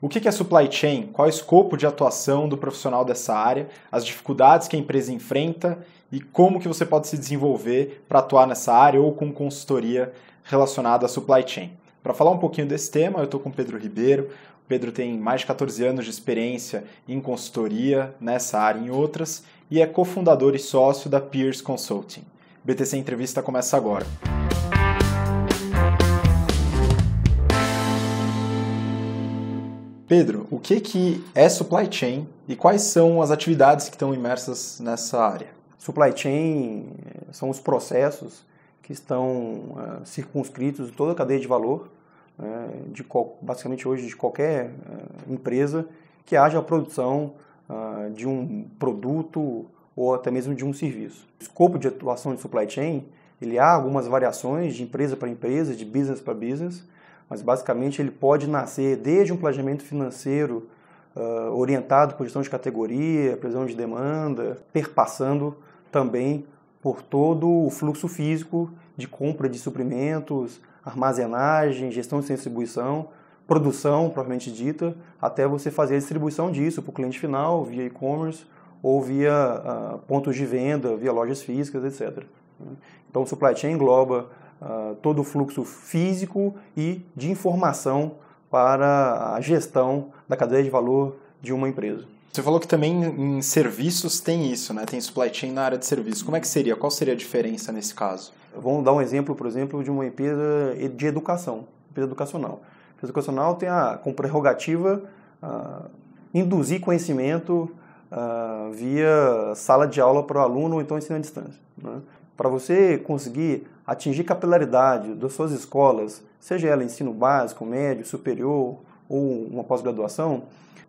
O que é supply chain? Qual é o escopo de atuação do profissional dessa área? As dificuldades que a empresa enfrenta e como que você pode se desenvolver para atuar nessa área ou com consultoria relacionada à supply chain. Para falar um pouquinho desse tema, eu estou com o Pedro Ribeiro. O Pedro tem mais de 14 anos de experiência em consultoria nessa área e em outras e é cofundador e sócio da Peers Consulting. BTC Entrevista começa agora. Pedro, o que, que é supply chain e quais são as atividades que estão imersas nessa área? Supply chain eh, são os processos que estão uh, circunscritos em toda a cadeia de valor, uh, de basicamente hoje de qualquer uh, empresa que haja a produção de um produto ou até mesmo de um serviço. O escopo de atuação de supply chain, ele há algumas variações de empresa para empresa, de business para business, mas basicamente ele pode nascer desde um planejamento financeiro uh, orientado por gestão de categoria, previsão de demanda, perpassando também por todo o fluxo físico de compra de suprimentos, armazenagem, gestão de distribuição, produção propriamente dita, até você fazer a distribuição disso para o cliente final via e-commerce ou via uh, pontos de venda, via lojas físicas, etc. Então, o supply chain engloba uh, todo o fluxo físico e de informação para a gestão da cadeia de valor de uma empresa. Você falou que também em serviços tem isso, né? Tem supply chain na área de serviços. Como é que seria? Qual seria a diferença nesse caso? Vamos dar um exemplo, por exemplo, de uma empresa de educação, empresa educacional. A empresa educacional tem a, como prerrogativa uh, induzir conhecimento uh, via sala de aula para o aluno ou então ensino à distância. Né? Para você conseguir atingir capilaridade das suas escolas, seja ela ensino básico, médio, superior ou uma pós-graduação,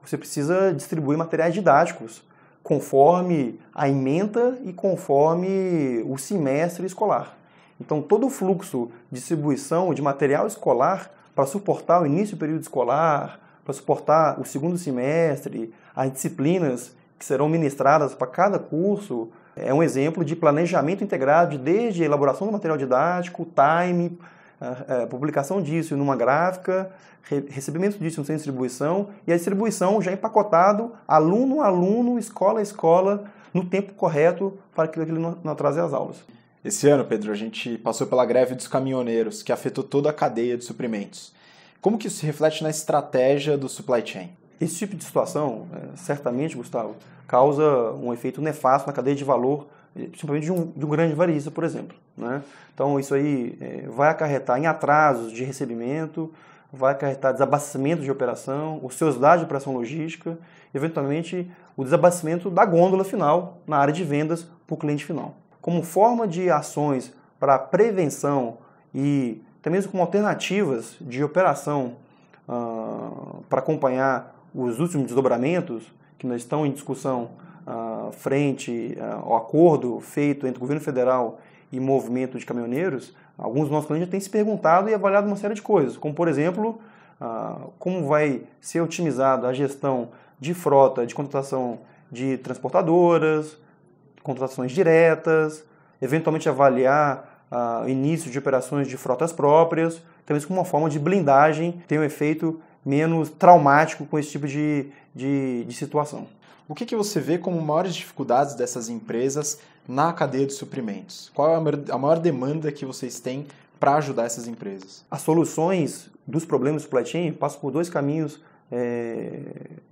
você precisa distribuir materiais didáticos conforme a ementa e conforme o semestre escolar. Então, todo o fluxo de distribuição de material escolar para suportar o início do período escolar, para suportar o segundo semestre, as disciplinas que serão ministradas para cada curso, é um exemplo de planejamento integrado desde a elaboração do material didático, time, a, a publicação disso numa gráfica, re, recebimento disso no centro de distribuição e a distribuição já empacotado, aluno a aluno, escola a escola, no tempo correto para que ele não, não atrase as aulas. Esse ano, Pedro, a gente passou pela greve dos caminhoneiros, que afetou toda a cadeia de suprimentos. Como que isso se reflete na estratégia do supply chain? Esse tipo de situação, é, certamente, Gustavo, causa um efeito nefasto na cadeia de valor, principalmente de um, de um grande varejista, por exemplo. Né? Então, isso aí é, vai acarretar em atrasos de recebimento, vai acarretar desabastecimento de operação, ociosidade de operação logística, eventualmente o desabastecimento da gôndola final na área de vendas para o cliente final. Como forma de ações para prevenção e até mesmo como alternativas de operação uh, para acompanhar os últimos desdobramentos que estão em discussão uh, frente uh, ao acordo feito entre o governo federal e movimento de caminhoneiros, alguns dos nossos clientes têm se perguntado e avaliado uma série de coisas, como por exemplo, uh, como vai ser otimizada a gestão de frota de contratação de transportadoras, contratações diretas, eventualmente avaliar o início de operações de frotas próprias, talvez como uma forma de blindagem, ter um efeito menos traumático com esse tipo de, de, de situação. O que, que você vê como maiores dificuldades dessas empresas na cadeia de suprimentos? Qual é a maior demanda que vocês têm para ajudar essas empresas? As soluções dos problemas do supply chain passam por dois caminhos é,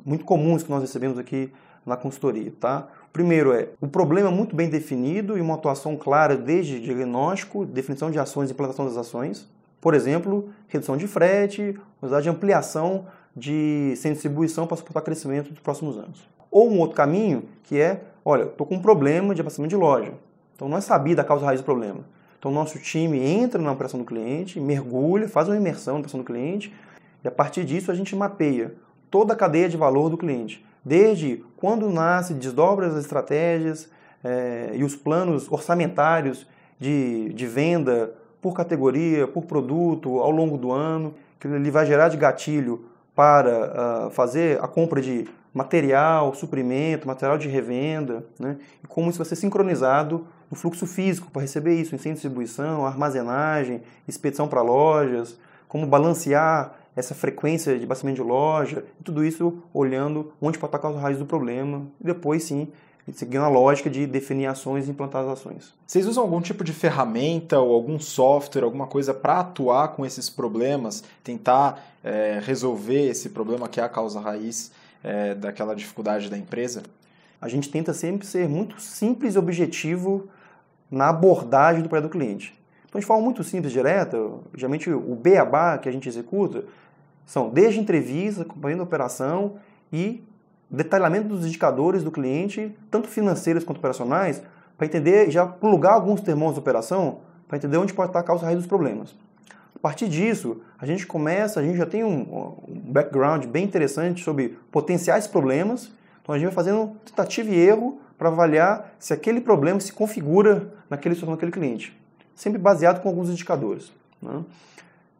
muito comuns que nós recebemos aqui na consultoria. Tá? Primeiro é o problema muito bem definido e uma atuação clara desde diagnóstico, definição de ações e implantação das ações. Por exemplo, redução de frete, usar de ampliação de sem distribuição para suportar crescimento dos próximos anos. Ou um outro caminho que é, olha, estou com um problema de abastecimento de loja. Então não é sabida a causa raiz do problema. Então nosso time entra na operação do cliente, mergulha, faz uma imersão na operação do cliente e a partir disso a gente mapeia toda a cadeia de valor do cliente. Desde quando nasce, desdobra as estratégias é, e os planos orçamentários de, de venda por categoria, por produto, ao longo do ano, que ele vai gerar de gatilho para uh, fazer a compra de material, suprimento, material de revenda, né? e como isso vai ser sincronizado no fluxo físico para receber isso, em de distribuição, armazenagem, expedição para lojas, como balancear essa frequência de abastecimento de loja, tudo isso olhando onde pode estar a causa raiz do problema, e depois sim seguindo a lógica de definir ações e implantar as ações. Vocês usam algum tipo de ferramenta ou algum software, alguma coisa para atuar com esses problemas, tentar é, resolver esse problema que é a causa raiz é, daquela dificuldade da empresa? A gente tenta sempre ser muito simples e objetivo na abordagem do projeto do cliente. Então, de forma muito simples, direta, geralmente o beabá que a gente executa são desde entrevista, acompanhando a operação e detalhamento dos indicadores do cliente, tanto financeiros quanto operacionais, para entender, já plugar alguns termos da operação, para entender onde pode estar a causa raiz dos problemas. A partir disso, a gente começa, a gente já tem um, um background bem interessante sobre potenciais problemas, então a gente vai fazendo tentativa e erro para avaliar se aquele problema se configura naquele, naquele cliente, sempre baseado com alguns indicadores. Né?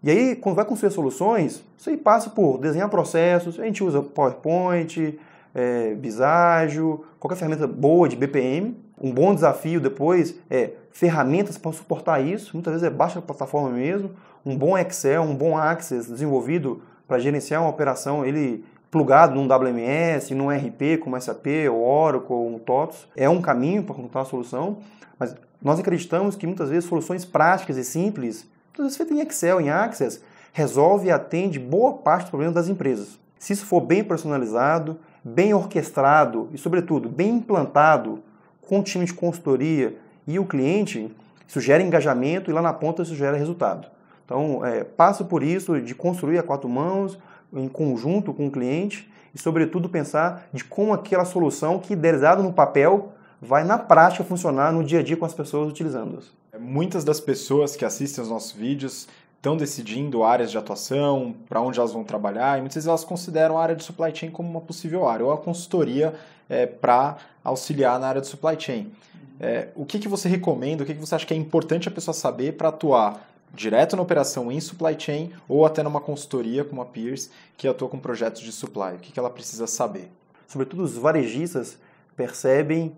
E aí, quando vai construir soluções, isso aí passa por desenhar processos, a gente usa PowerPoint, é, Biságio, qualquer ferramenta boa de BPM. Um bom desafio depois é ferramentas para suportar isso, muitas vezes é baixa plataforma mesmo, um bom Excel, um bom Access desenvolvido para gerenciar uma operação, ele plugado num WMS, num RP como SAP, ou Oracle, ou um TOTS, é um caminho para encontrar a solução, mas nós acreditamos que muitas vezes soluções práticas e simples, muitas vezes em Excel, em Access, resolve e atende boa parte dos problemas das empresas. Se isso for bem personalizado, bem orquestrado e, sobretudo, bem implantado com o time de consultoria e o cliente, isso gera engajamento e lá na ponta isso gera resultado. Então, é, passo por isso de construir a quatro mãos, em conjunto com o cliente e, sobretudo, pensar de como aquela solução que idealizado no papel vai na prática funcionar no dia a dia com as pessoas utilizando-as. Muitas das pessoas que assistem aos nossos vídeos estão decidindo áreas de atuação, para onde elas vão trabalhar, e muitas vezes elas consideram a área de supply chain como uma possível área, ou a consultoria é, para auxiliar na área de supply chain. É, o que, que você recomenda, o que, que você acha que é importante a pessoa saber para atuar direto na operação em supply chain ou até numa consultoria como a Pierce, que atua com projetos de supply? O que, que ela precisa saber? Sobretudo os varejistas percebem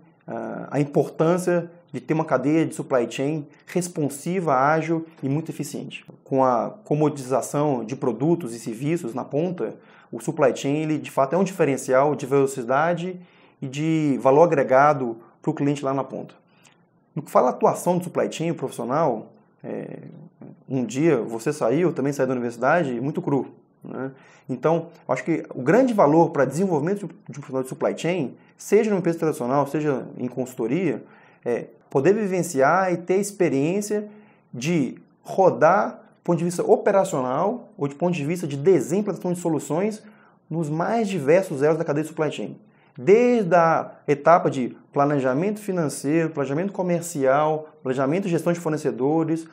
a importância de ter uma cadeia de supply chain responsiva, ágil e muito eficiente. Com a comodização de produtos e serviços na ponta, o supply chain ele, de fato é um diferencial de velocidade e de valor agregado para o cliente lá na ponta. No que fala a atuação do supply chain, profissional, é, um dia você saiu, também saiu da universidade, muito cru. Né? Então, acho que o grande valor para desenvolvimento de um profissional de supply chain, seja numa empresa tradicional, seja em consultoria, é poder vivenciar e ter experiência de rodar do ponto de vista operacional ou de ponto de vista de desenho de soluções nos mais diversos elos da cadeia de supply chain. Desde a etapa de planejamento financeiro, planejamento comercial, planejamento e gestão de fornecedores,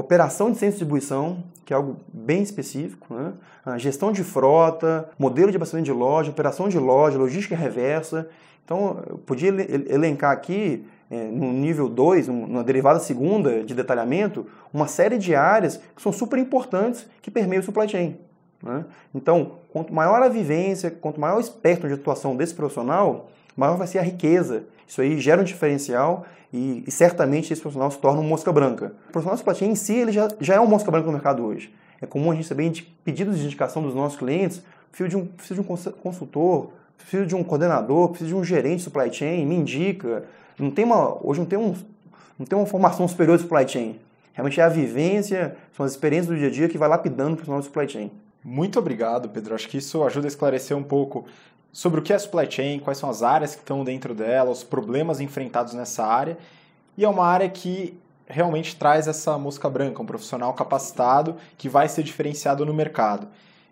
operação de centro de distribuição, que é algo bem específico, né? gestão de frota, modelo de abastecimento de loja, operação de loja, logística reversa. Então, eu podia elencar aqui, é, no nível 2, na derivada segunda de detalhamento, uma série de áreas que são super importantes que permeiam o supply chain. Né? Então, quanto maior a vivência, quanto maior o espectro de atuação desse profissional, maior vai ser a riqueza. Isso aí gera um diferencial e, e certamente esse profissional se torna um mosca branca. O profissional de supply chain em si ele já, já é um mosca branca no mercado hoje. É comum a gente receber pedidos de indicação dos nossos clientes, preciso de um, preciso de um consultor, preciso de um coordenador, preciso de um gerente de supply chain, me indica. Não tem uma, hoje não tem, um, não tem uma formação superior de supply chain. Realmente é a vivência, são as experiências do dia a dia que vai lapidando o profissional de supply chain. Muito obrigado, Pedro. Acho que isso ajuda a esclarecer um pouco sobre o que é supply chain, quais são as áreas que estão dentro dela, os problemas enfrentados nessa área. E é uma área que realmente traz essa mosca branca, um profissional capacitado que vai ser diferenciado no mercado.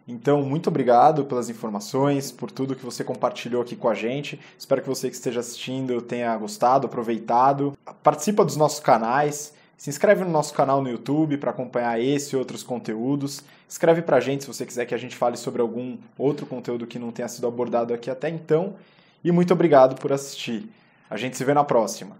Então, muito obrigado pelas informações, por tudo que você compartilhou aqui com a gente. Espero que você que esteja assistindo tenha gostado, aproveitado. Participa dos nossos canais. Se inscreve no nosso canal no YouTube para acompanhar esse e outros conteúdos. Escreve para a gente se você quiser que a gente fale sobre algum outro conteúdo que não tenha sido abordado aqui até então. E muito obrigado por assistir. A gente se vê na próxima.